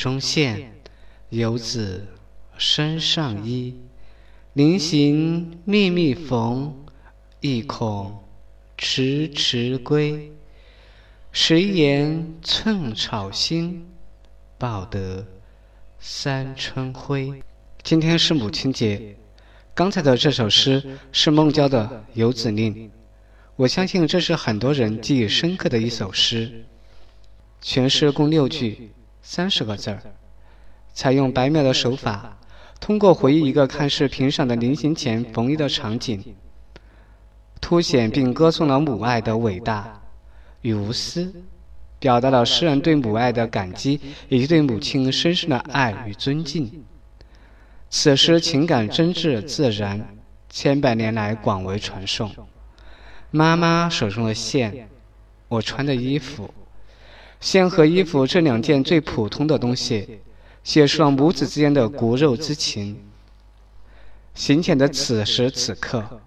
中线，游子身上衣。临行密密缝，意恐迟迟归。谁言寸草心，报得三春晖。今天是母亲节，刚才的这首诗是孟郊的《游子令》，我相信这是很多人记忆深刻的一首诗。全诗共六句，三十个字儿，采用白描的手法，通过回忆一个看似平常的临行前缝衣的场景，凸显并歌颂了母爱的伟大与无私，表达了诗人对母爱的感激以及对母亲深深的爱与尊敬。此诗情感真挚自然，千百年来广为传颂。妈妈手中的线，我穿的衣服，线和衣服这两件最普通的东西，写出了母子之间的骨肉之情。行前的此时此刻，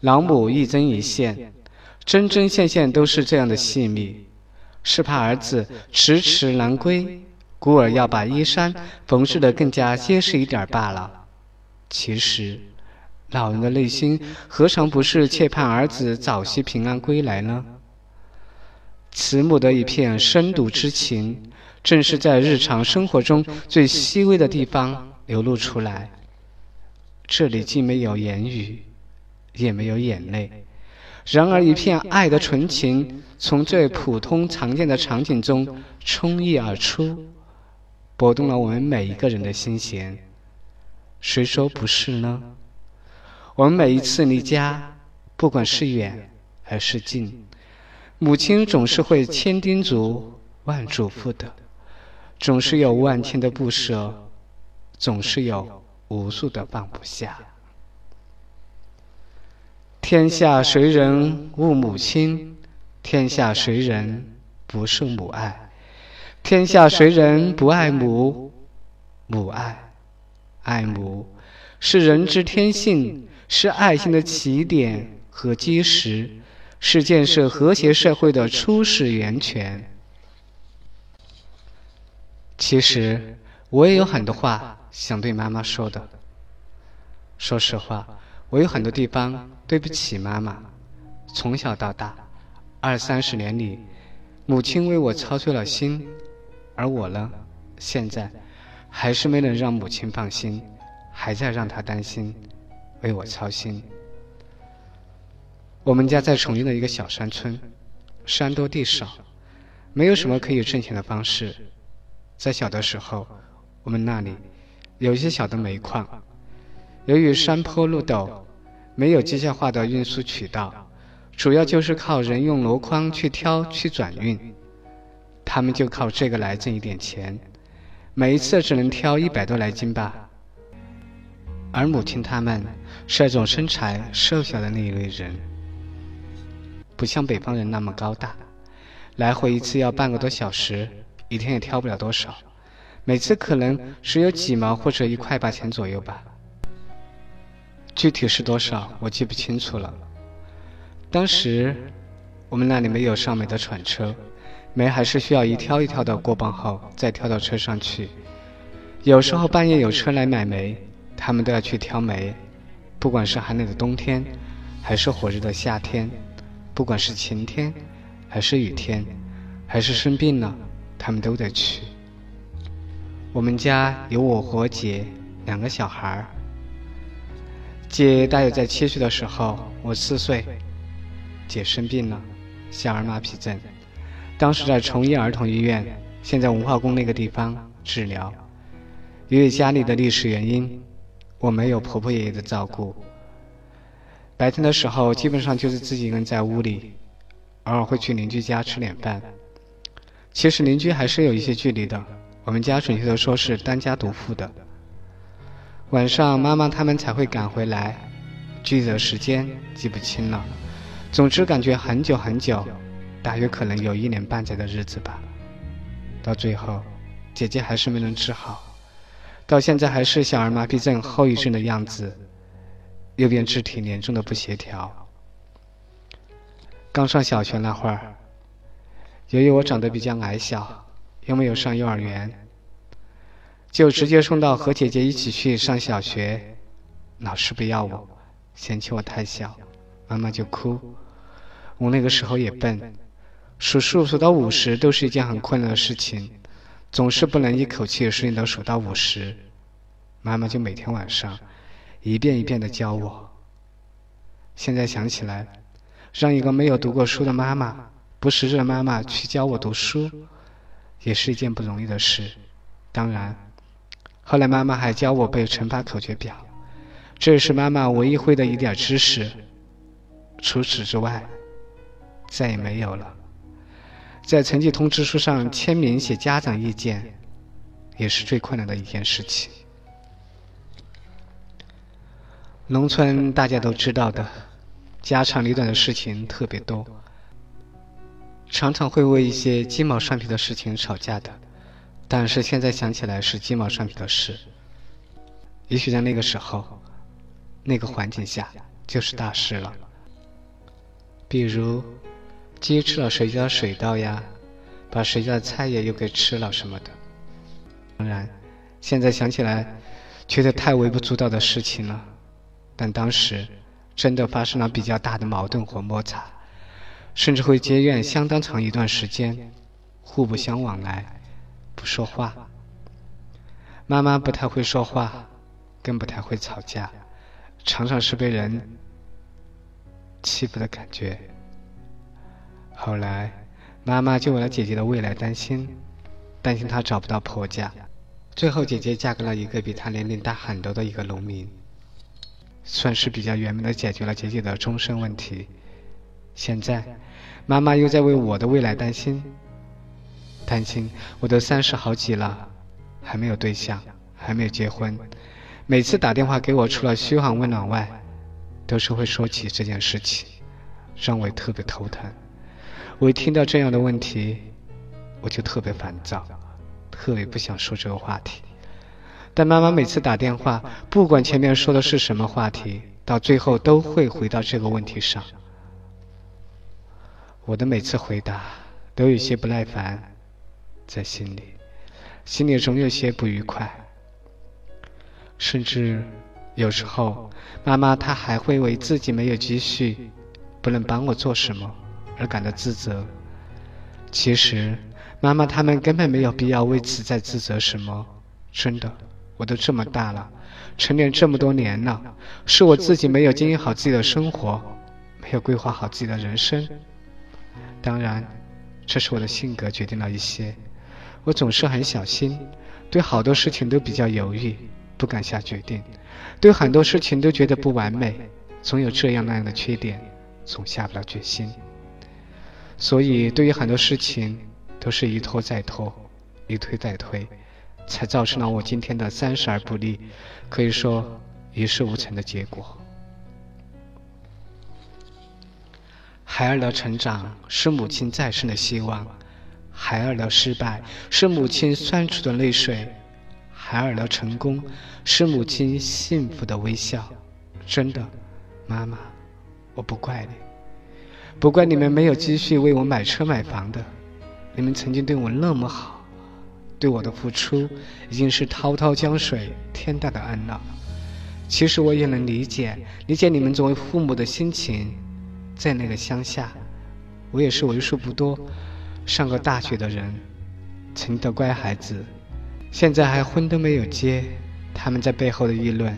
老母一针一线，针针线线都是这样的细密，是怕儿子迟迟难归。故而要把衣衫缝制得更加结实一点罢了。其实，老人的内心何尝不是切盼儿子早些平安归来呢？慈母的一片深笃之情，正是在日常生活中最细微的地方流露出来。这里既没有言语，也没有眼泪，然而一片爱的纯情，从最普通常见的场景中冲溢而出。拨动了我们每一个人的心弦，谁说不是呢？我们每一次离家，不管是远还是近，母亲总是会千叮嘱万嘱咐的，总是有万千的不舍，总是有无数的放不下。天下谁人误母亲？天下谁人不受母爱？天下谁人不爱母？母爱，爱母，是人之天性，是爱心的起点和基石，是建设和谐社会的初始源泉。其实，我也有很多话想对妈妈说的。说实话，我有很多地方对不起妈妈。从小到大，二三十年里，母亲为我操碎了心。而我呢，现在还是没能让母亲放心，还在让她担心，为我操心。我们家在重庆的一个小山村，山多地少，没有什么可以挣钱的方式。在小的时候，我们那里有一些小的煤矿，由于山坡路陡，没有机械化的运输渠道，主要就是靠人用箩筐去挑去转运。他们就靠这个来挣一点钱，每一次只能挑一百多来斤吧。而母亲他们是那种身材瘦小的那一类人，不像北方人那么高大，来回一次要半个多小时，一天也挑不了多少，每次可能只有几毛或者一块八钱左右吧。具体是多少我记不清楚了。当时我们那里没有上煤的铲车。煤还是需要一挑一挑的过磅后再挑到车上去。有时候半夜有车来买煤，他们都要去挑煤。不管是寒冷的冬天，还是火热的夏天，不管是晴天，还是雨天，还是生病了，他们都得去。我们家有我和姐两个小孩儿。姐大约在七岁的时候，我四岁，姐生病了，小儿麻痹症。当时在崇义儿童医院，现在文化宫那个地方治疗。由于家里的历史原因，我没有婆婆爷爷的照顾。白天的时候，基本上就是自己一个人在屋里，偶尔会去邻居家吃点饭。其实邻居还是有一些距离的，我们家准确的说是单家独户的。晚上妈妈他们才会赶回来，具体的时间记不清了。总之感觉很久很久。大约可能有一年半载的日子吧。到最后，姐姐还是没能治好，到现在还是小儿麻痹症后遗症的样子，右边肢体严重的不协调。刚上小学那会儿，由于我长得比较矮小，又没有上幼儿园，就直接送到和姐姐一起去上小学。老师不要我，嫌弃我太小，妈妈就哭。我那个时候也笨，数数数到五十都是一件很困难的事情，总是不能一口气顺利的数到五十。妈妈就每天晚上一遍一遍的教我。现在想起来，让一个没有读过书的妈妈，不识字的妈妈去教我读书，也是一件不容易的事。当然，后来妈妈还教我背乘法口诀表，这也是妈妈唯一会的一点知识。除此之外，再也没有了。在成绩通知书上签名写家长意见，也是最困难的一件事情。农村大家都知道的，家长里短的事情特别多，常常会为一些鸡毛蒜皮的事情吵架的。但是现在想起来是鸡毛蒜皮的事，也许在那个时候、那个环境下就是大事了。比如，鸡吃了谁家的水稻呀，把谁家的菜叶又给吃了什么的。当然，现在想起来，觉得太微不足道的事情了。但当时真的发生了比较大的矛盾或摩擦，甚至会结怨相当长一段时间，互不相往来，不说话。妈妈不太会说话，更不太会吵架，常常是被人欺负的感觉。后来，妈妈就为了姐姐的未来担心，担心她找不到婆家，最后姐姐嫁给了一个比她年龄大很多的一个农民。算是比较圆满的解决了姐姐的终身问题。现在，妈妈又在为我的未来担心，担心我都三十好几了，还没有对象，还没有结婚。每次打电话给我，除了嘘寒问暖外，都是会说起这件事情，让我特别头疼。我一听到这样的问题，我就特别烦躁，特别不想说这个话题。但妈妈每次打电话，不管前面说的是什么话题，到最后都会回到这个问题上。我的每次回答都有些不耐烦，在心里，心里总有些不愉快。甚至有时候，妈妈她还会为自己没有积蓄，不能帮我做什么而感到自责。其实，妈妈他们根本没有必要为此再自责什么，真的。我都这么大了，成年这么多年了，是我自己没有经营好自己的生活，没有规划好自己的人生。当然，这是我的性格决定了一些。我总是很小心，对好多事情都比较犹豫，不敢下决定，对很多事情都觉得不完美，总有这样那样的缺点，总下不了决心。所以，对于很多事情都是一拖再拖，一推再推。才造成了我今天的三十而不立，可以说一事无成的结果。孩儿的成长是母亲再生的希望，孩儿的失败是母亲酸楚的泪水，孩儿的成功是母亲幸福的微笑。真的，妈妈，我不怪你，不怪你们没有积蓄为我买车买房的，你们曾经对我那么好。对我的付出已经是滔滔江水，天大的恩了。其实我也能理解，理解你们作为父母的心情。在那个乡下，我也是为数不多上过大学的人，曾的乖孩子，现在还婚都没有结。他们在背后的议论，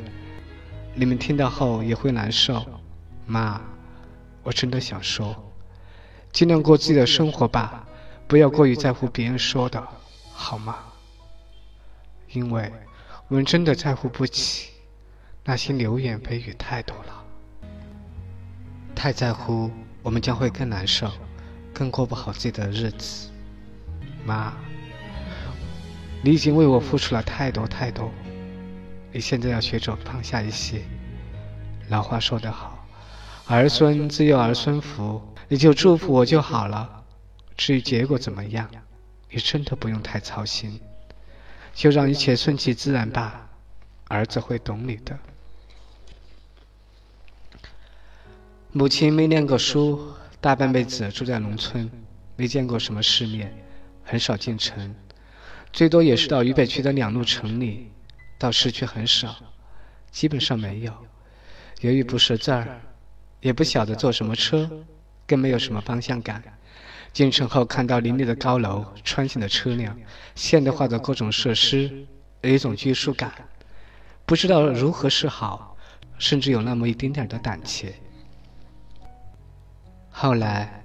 你们听到后也会难受。妈，我真的想说，尽量过自己的生活吧，不要过于在乎别人说的。好吗？因为我们真的在乎不起，那些流言蜚语太多了，太在乎，我们将会更难受，更过不好自己的日子。妈，你已经为我付出了太多太多，你现在要学着放下一些。老话说得好，儿孙自有儿孙福，你就祝福我就好了，至于结果怎么样？你真的不用太操心，就让一切顺其自然吧。儿子会懂你的。母亲没念过书，大半辈子住在农村，没见过什么世面，很少进城。最多也是到渝北区的两路城里，到市区很少，基本上没有。由于不识字儿，也不晓得坐什么车，更没有什么方向感。进城后看到林立的高楼、穿行的车辆、现代化的各种设施，有一种拘束感，不知道如何是好，甚至有那么一丁点儿的胆怯。后来，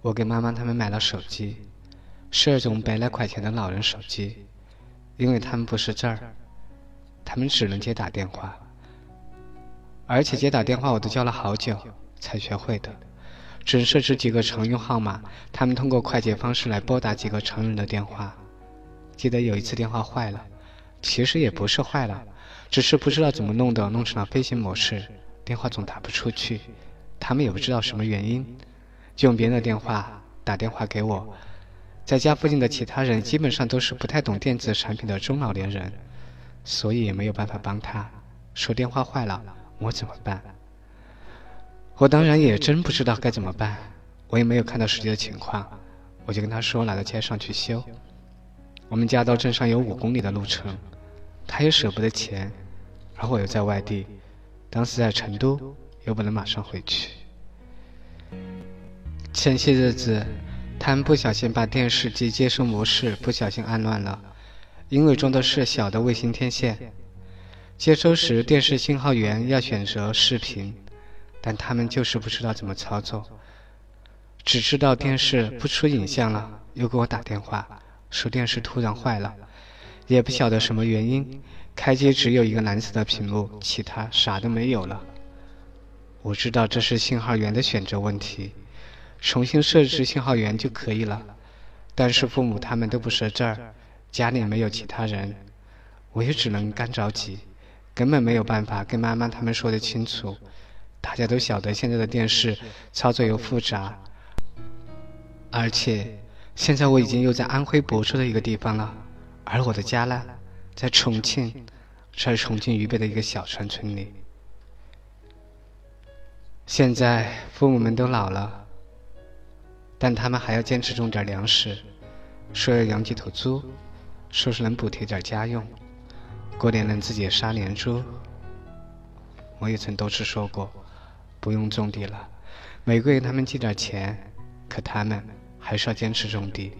我给妈妈他们买了手机。是那种百来块钱的老人手机，因为他们不识字儿，他们只能接打电话，而且接打电话我都教了好久才学会的。只设置几个常用号码，他们通过快捷方式来拨打几个常人的电话。记得有一次电话坏了，其实也不是坏了，只是不知道怎么弄的，弄成了飞行模式，电话总打不出去。他们也不知道什么原因，就用别人的电话打电话给我。在家附近的其他人基本上都是不太懂电子产品的中老年人，所以也没有办法帮他。说电话坏了，我怎么办？我当然也真不知道该怎么办。我也没有看到实际的情况，我就跟他说拿到街上去修。我们家到镇上有五公里的路程，他也舍不得钱，而我又在外地，当时在成都，又不能马上回去。前些日子。他们不小心把电视机接收模式不小心按乱了，因为装的是小的卫星天线。接收时电视信号源要选择视频，但他们就是不知道怎么操作，只知道电视不出影像了，又给我打电话说电视突然坏了，也不晓得什么原因，开机只有一个蓝色的屏幕，其他啥都没有了。我知道这是信号源的选择问题。重新设置信号源就可以了，但是父母他们都不识字儿，家里没有其他人，我也只能干着急，根本没有办法跟妈妈他们说得清楚。大家都晓得现在的电视操作又复杂，而且现在我已经又在安徽亳州的一个地方了，而我的家呢，在重庆，在重庆渝北的一个小山村里。现在父母们都老了。但他们还要坚持种点粮食，说要养几头猪，说是能补贴点家用，过年能自己杀年猪。我也曾多次说过，不用种地了，每个月他们寄点钱，可他们还是要坚持种地。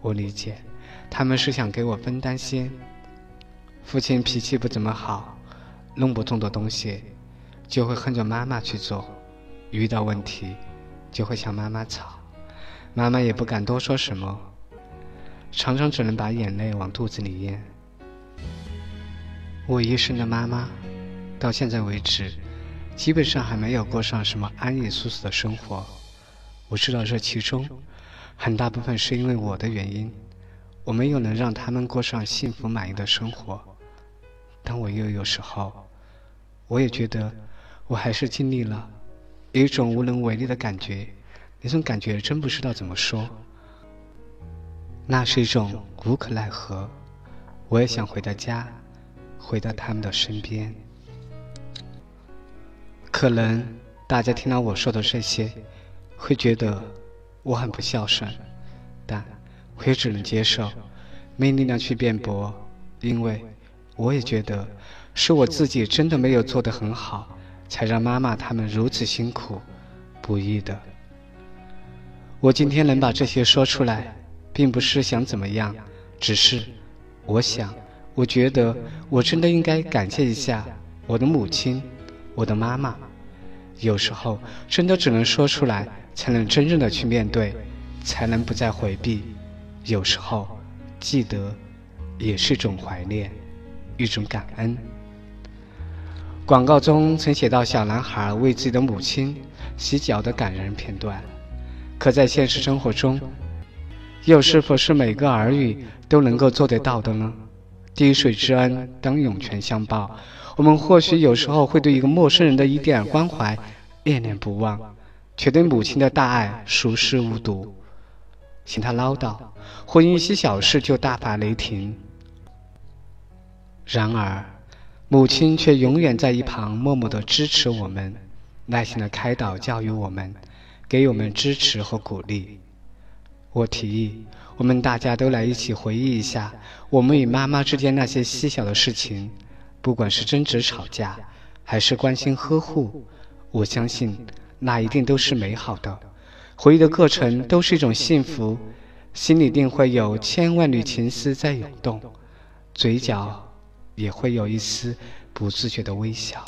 我理解，他们是想给我分担些。父亲脾气不怎么好，弄不动的东西，就会恨着妈妈去做，遇到问题，就会向妈妈吵。妈妈也不敢多说什么，常常只能把眼泪往肚子里咽。我一生的妈妈，到现在为止，基本上还没有过上什么安逸舒适的生活。我知道这其中很大部分是因为我的原因，我没有能让他们过上幸福满意的生活。但我又有时候，我也觉得我还是尽力了，有一种无能为力的感觉。那种感觉真不知道怎么说，那是一种无可奈何。我也想回到家，回到他们的身边。可能大家听到我说的这些，会觉得我很不孝顺，但我也只能接受，没力量去辩驳，因为我也觉得是我自己真的没有做得很好，才让妈妈他们如此辛苦不易的。我今天能把这些说出来，并不是想怎么样，只是我想，我觉得我真的应该感谢一下我的母亲，我的妈妈。有时候真的只能说出来，才能真正的去面对，才能不再回避。有时候记得也是一种怀念，一种感恩。广告中曾写到小男孩为自己的母亲洗脚的感人片段。可在现实生活中，又是否是每个儿女都能够做得到的呢？滴水之恩当涌泉相报。我们或许有时候会对一个陌生人的一点关怀念念不忘，却对母亲的大爱熟视无睹。嫌他唠叨，或因一些小事就大发雷霆。然而，母亲却永远在一旁默默的支持我们，耐心的开导教育我们。给我们支持和鼓励。我提议，我们大家都来一起回忆一下我们与妈妈之间那些细小的事情，不管是争执吵架，还是关心呵护，我相信那一定都是美好的。回忆的过程都是一种幸福，心里定会有千万缕情丝在涌动，嘴角也会有一丝不自觉的微笑。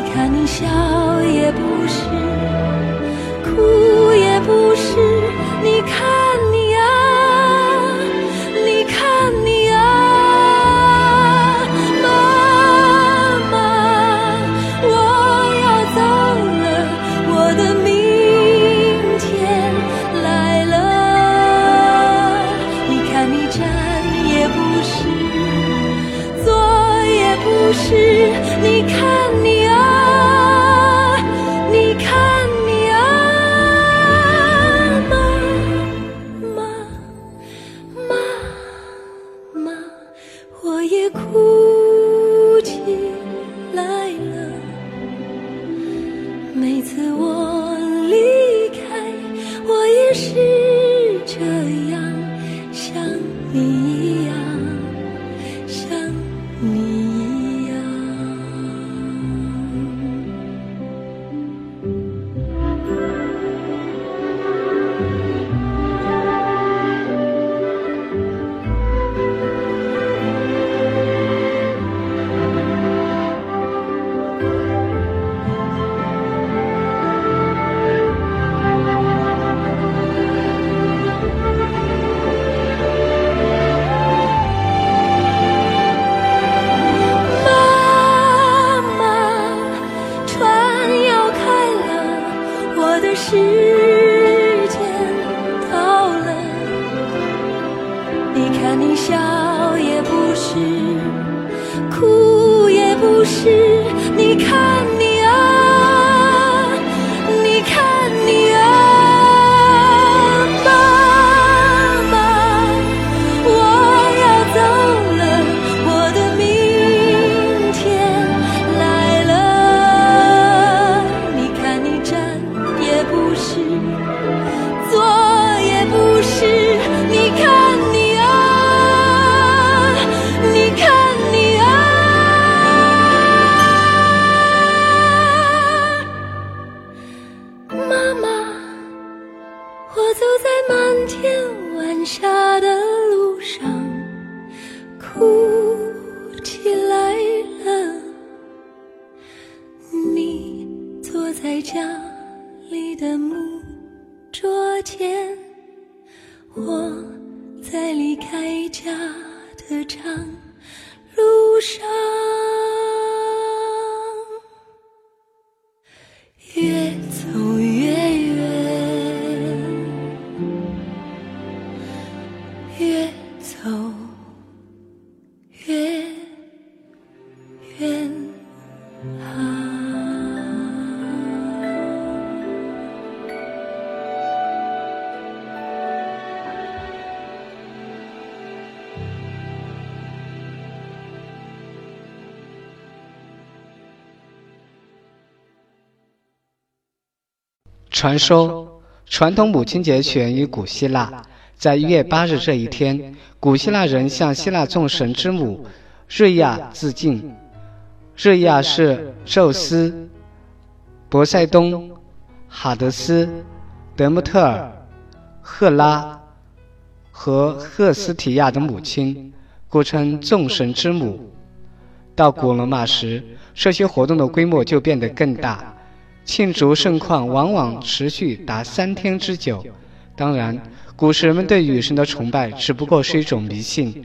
你看你笑也不是哭也不是。传说，传统母亲节起源于古希腊，在一月八日这一天，古希腊人向希腊众神之母瑞亚致敬。瑞亚是宙斯、波塞冬、哈德斯、德穆特尔、赫拉和赫斯提亚的母亲，故称众神之母。到古罗马时，这些活动的规模就变得更大。庆祝盛况往往持续达三天之久。当然，古时人们对雨神的崇拜只不过是一种迷信。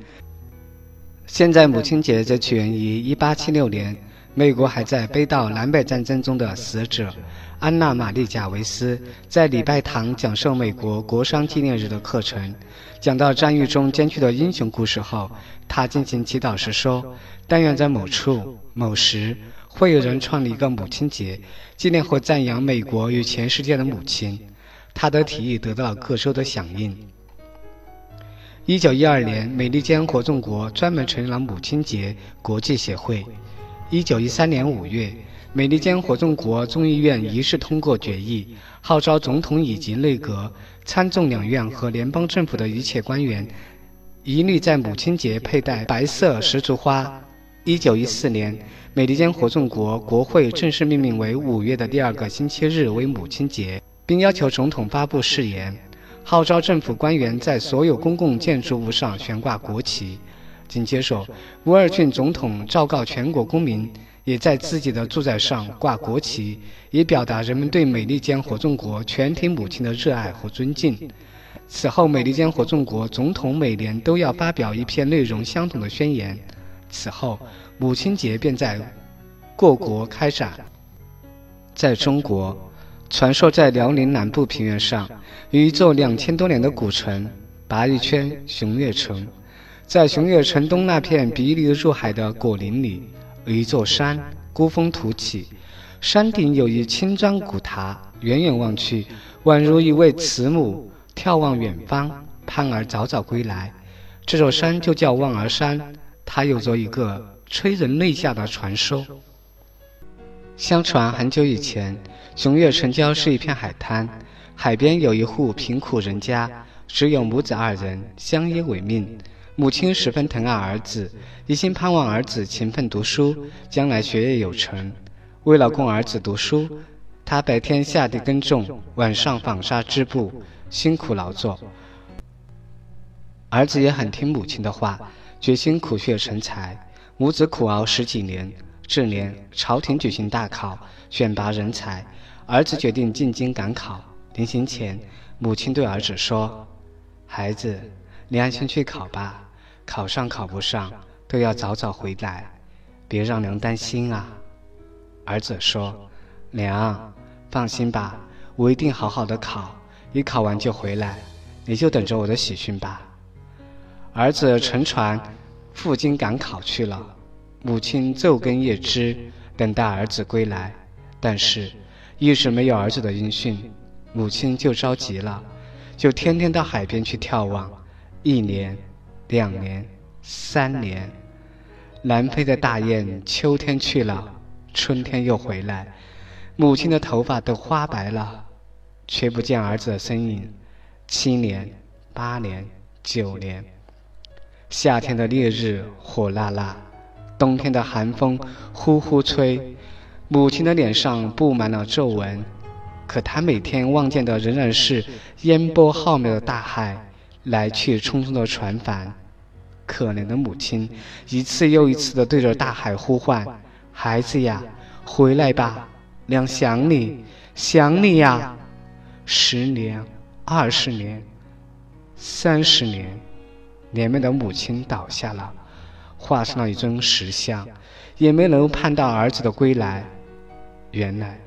现在母亲节则起源于1876年，美国还在北岛南北战争中的死者安娜·玛丽·贾维斯在礼拜堂讲授美国国殇纪念日的课程。讲到战役中艰巨的英雄故事后，他进行祈祷时说：“但愿在某处某时。”会有人创立一个母亲节，纪念和赞扬美国与全世界的母亲。他的提议得到了各州的响应。一九一二年，美利坚合众国专门成立了母亲节国际协会。一九一三年五月，美利坚合众国众议院仪式通过决议，号召总统以及内阁、参众两院和联邦政府的一切官员，一律在母亲节佩戴白色石竹花。一九一四年。美利坚合众国国会正式命名为五月的第二个星期日为母亲节，并要求总统发布誓言，号召政府官员在所有公共建筑物上悬挂国旗。紧接着，乌尔郡总统昭告全国公民，也在自己的住宅上挂国旗，以表达人们对美利坚合众国全体母亲的热爱和尊敬。此后，美利坚合众国总统每年都要发表一篇内容相同的宣言。此后，母亲节便在各国开展。在中国，传说在辽宁南部平原上有一座两千多年的古城——鲅鱼圈熊岳城。在熊岳城东那片鼻离入海的果林里，有一座山，孤峰突起，山顶有一青砖古塔，远远望去，宛如一位慈母眺望远方，盼儿早早归来。这座山就叫望儿山。它有着一个催人泪下的传说。相传很久以前，熊岳城郊是一片海滩，海边有一户贫苦人家，只有母子二人相依为命。母亲十分疼爱儿子，一心盼望儿子勤奋读书，将来学业有成。为了供儿子读书，他白天下地耕种，晚上纺纱织布，辛苦劳作。儿子也很听母亲的话。决心苦学成才，母子苦熬十几年。这年，朝廷举行大考，选拔人才。儿子决定进京赶考。临行前，母亲对儿子说：“孩子，你安心去考吧，考上考不上，都要早早回来，别让娘担心啊。”儿子说：“娘，放心吧，我一定好好的考，一考完就回来，你就等着我的喜讯吧。”儿子乘船赴京赶考去了，母亲昼耕夜织，等待儿子归来，但是一直没有儿子的音讯，母亲就着急了，就天天到海边去眺望。一年、两年、三年，南飞的大雁秋天去了，春天又回来，母亲的头发都花白了，却不见儿子的身影。七年、八年、九年。夏天的烈日火辣辣，冬天的寒风呼呼吹，母亲的脸上布满了皱纹，可她每天望见的仍然是烟波浩渺的大海，来去匆匆的船帆。可怜的母亲一次又一次地对着大海呼唤：“孩子呀，回来吧，娘想你，想你呀！十年、二十年、三十年，年迈的母亲倒下了，化成了一尊石像，也没能盼到儿子的归来。原来，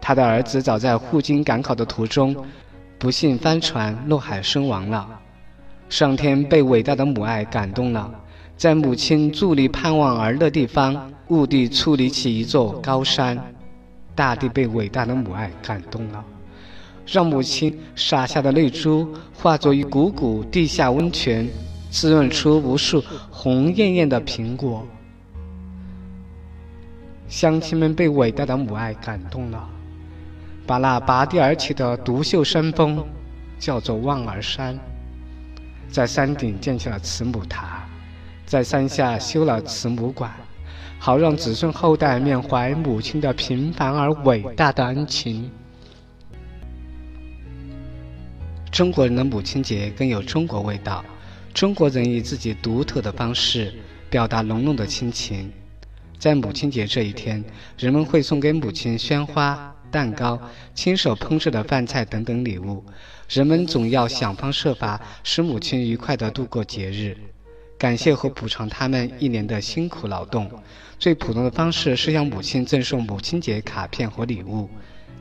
他的儿子早在赴京赶考的途中，不幸翻船落海身亡了。上天被伟大的母爱感动了，在母亲伫立盼望儿的地方，兀地矗立起一座高山。大地被伟大的母爱感动了，让母亲洒下的泪珠化作一股股地下温泉，滋润出无数红艳艳的苹果。乡亲们被伟大的母爱感动了，把那拔地而起的独秀山峰叫做望儿山。在山顶建起了慈母塔，在山下修了慈母馆，好让子孙后代缅怀母亲的平凡而伟大的恩情。中国人的母亲节更有中国味道，中国人以自己独特的方式表达浓浓的亲情。在母亲节这一天，人们会送给母亲鲜花、蛋糕、亲手烹制的饭菜等等礼物。人们总要想方设法使母亲愉快地度过节日，感谢和补偿他们一年的辛苦劳动。最普通的方式是向母亲赠送母亲节卡片和礼物。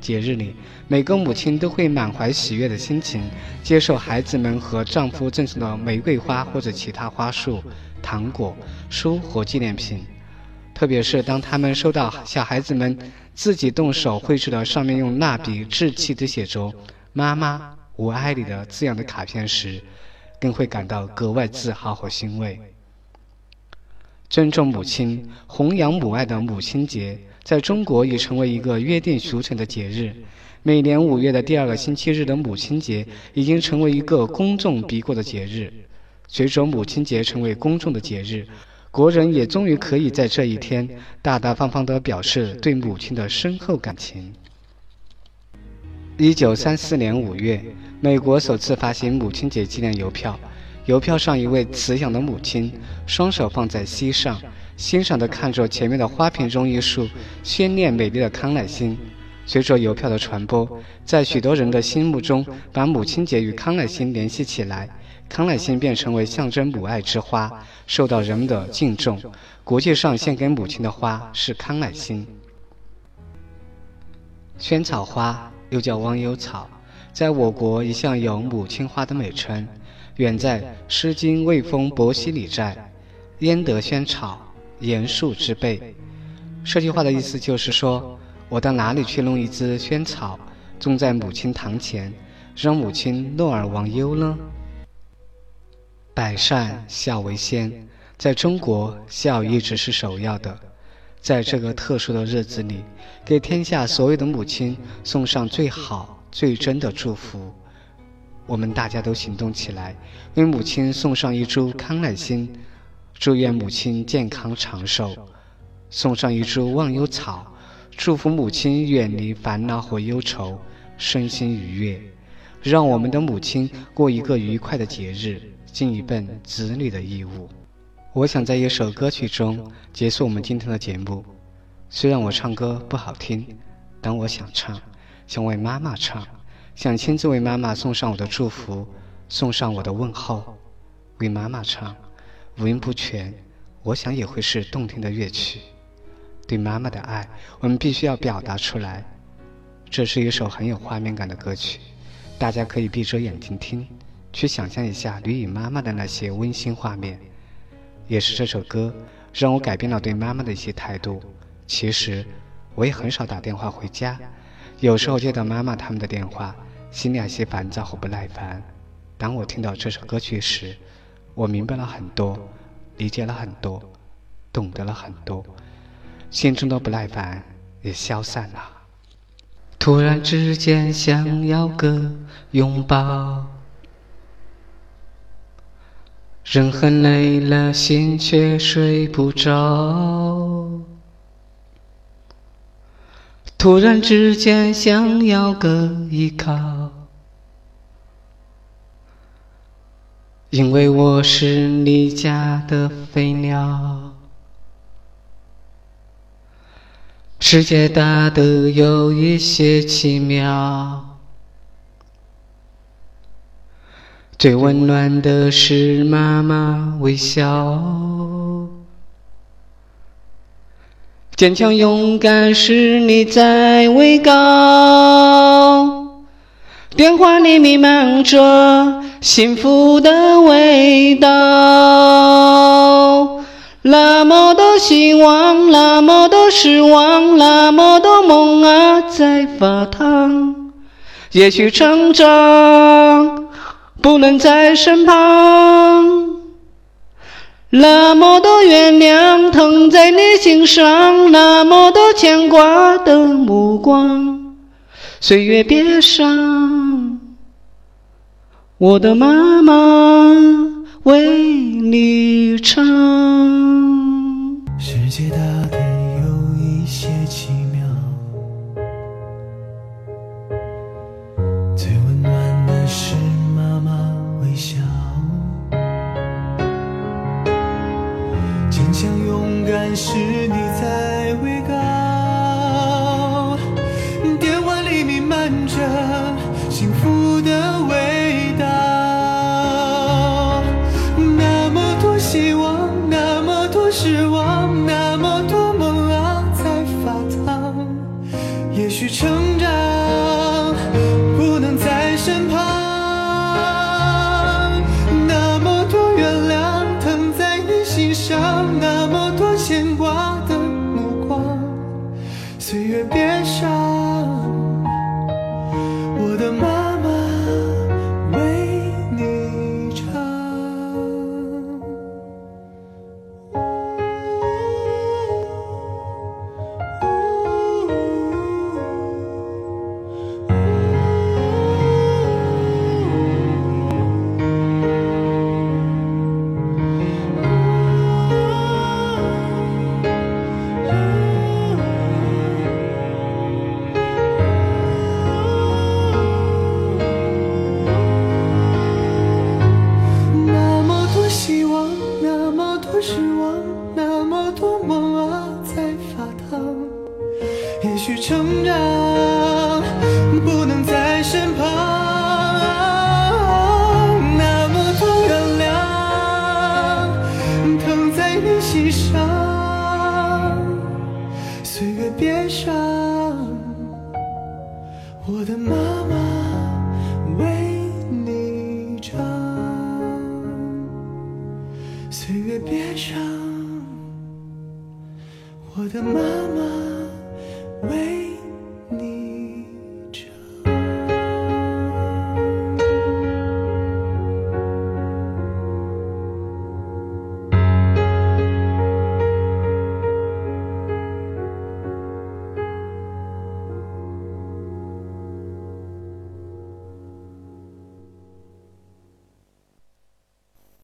节日里，每个母亲都会满怀喜悦的心情接受孩子们和丈夫赠送的玫瑰花或者其他花束、糖果、书或纪念品。特别是当他们收到小孩子们自己动手绘制的、上面用蜡笔稚气地写着“妈妈”。我爱你的字样的卡片时，更会感到格外自豪和欣慰。尊重母亲、弘扬母爱的母亲节，在中国已成为一个约定俗成的节日。每年五月的第二个星期日的母亲节，已经成为一个公众必过的节日。随着母亲节成为公众的节日，国人也终于可以在这一天大大方方地表示对母亲的深厚感情。一九三四年五月。美国首次发行母亲节纪念邮票，邮票上一位慈祥的母亲，双手放在膝上，欣赏地看着前面的花瓶中一束鲜艳美丽的康乃馨。随着邮票的传播，在许多人的心目中，把母亲节与康乃馨联系起来，康乃馨便成为象征母爱之花，受到人们的敬重。国际上献给母亲的花是康乃馨。萱草花又叫忘忧草。在我国一向有母亲花的美称，远在《诗经·卫风·伯希里寨》：“焉得萱草，言树之辈。”这句话的意思就是说，我到哪里去弄一枝萱草，种在母亲堂前，让母亲诺而忘忧呢？百善孝为先，在中国，孝一直是首要的。在这个特殊的日子里，给天下所有的母亲送上最好。最真的祝福，我们大家都行动起来，为母亲送上一株康乃馨，祝愿母亲健康长寿；送上一株忘忧草，祝福母亲远离烦恼和忧愁，身心愉悦。让我们的母亲过一个愉快的节日，尽一份子女的义务。我想在一首歌曲中结束我们今天的节目。虽然我唱歌不好听，但我想唱。想为妈妈唱，想亲自为妈妈送上我的祝福，送上我的问候。为妈妈唱，五音不全，我想也会是动听的乐曲。对妈妈的爱，我们必须要表达出来。这是一首很有画面感的歌曲，大家可以闭着眼睛听，去想象一下你与妈妈的那些温馨画面。也是这首歌让我改变了对妈妈的一些态度。其实，我也很少打电话回家。有时候接到妈妈他们的电话，心里有些烦躁和不耐烦。当我听到这首歌曲时，我明白了很多，理解了很多，懂得了很多，心中的不耐烦也消散了。突然之间想要个拥抱，人很累了，心却睡不着。突然之间想要个依靠，因为我是你家的飞鸟。世界大得有一些奇妙，最温暖的是妈妈微笑，坚强勇敢是你在位高，电话里弥漫着幸福的味道。那么多希望，那么多失望，那么多梦啊在发烫。也许成长不能在身旁，那么多原谅疼在你心上，那么多牵挂的目光，岁月别伤，我的妈妈。为你唱。世界的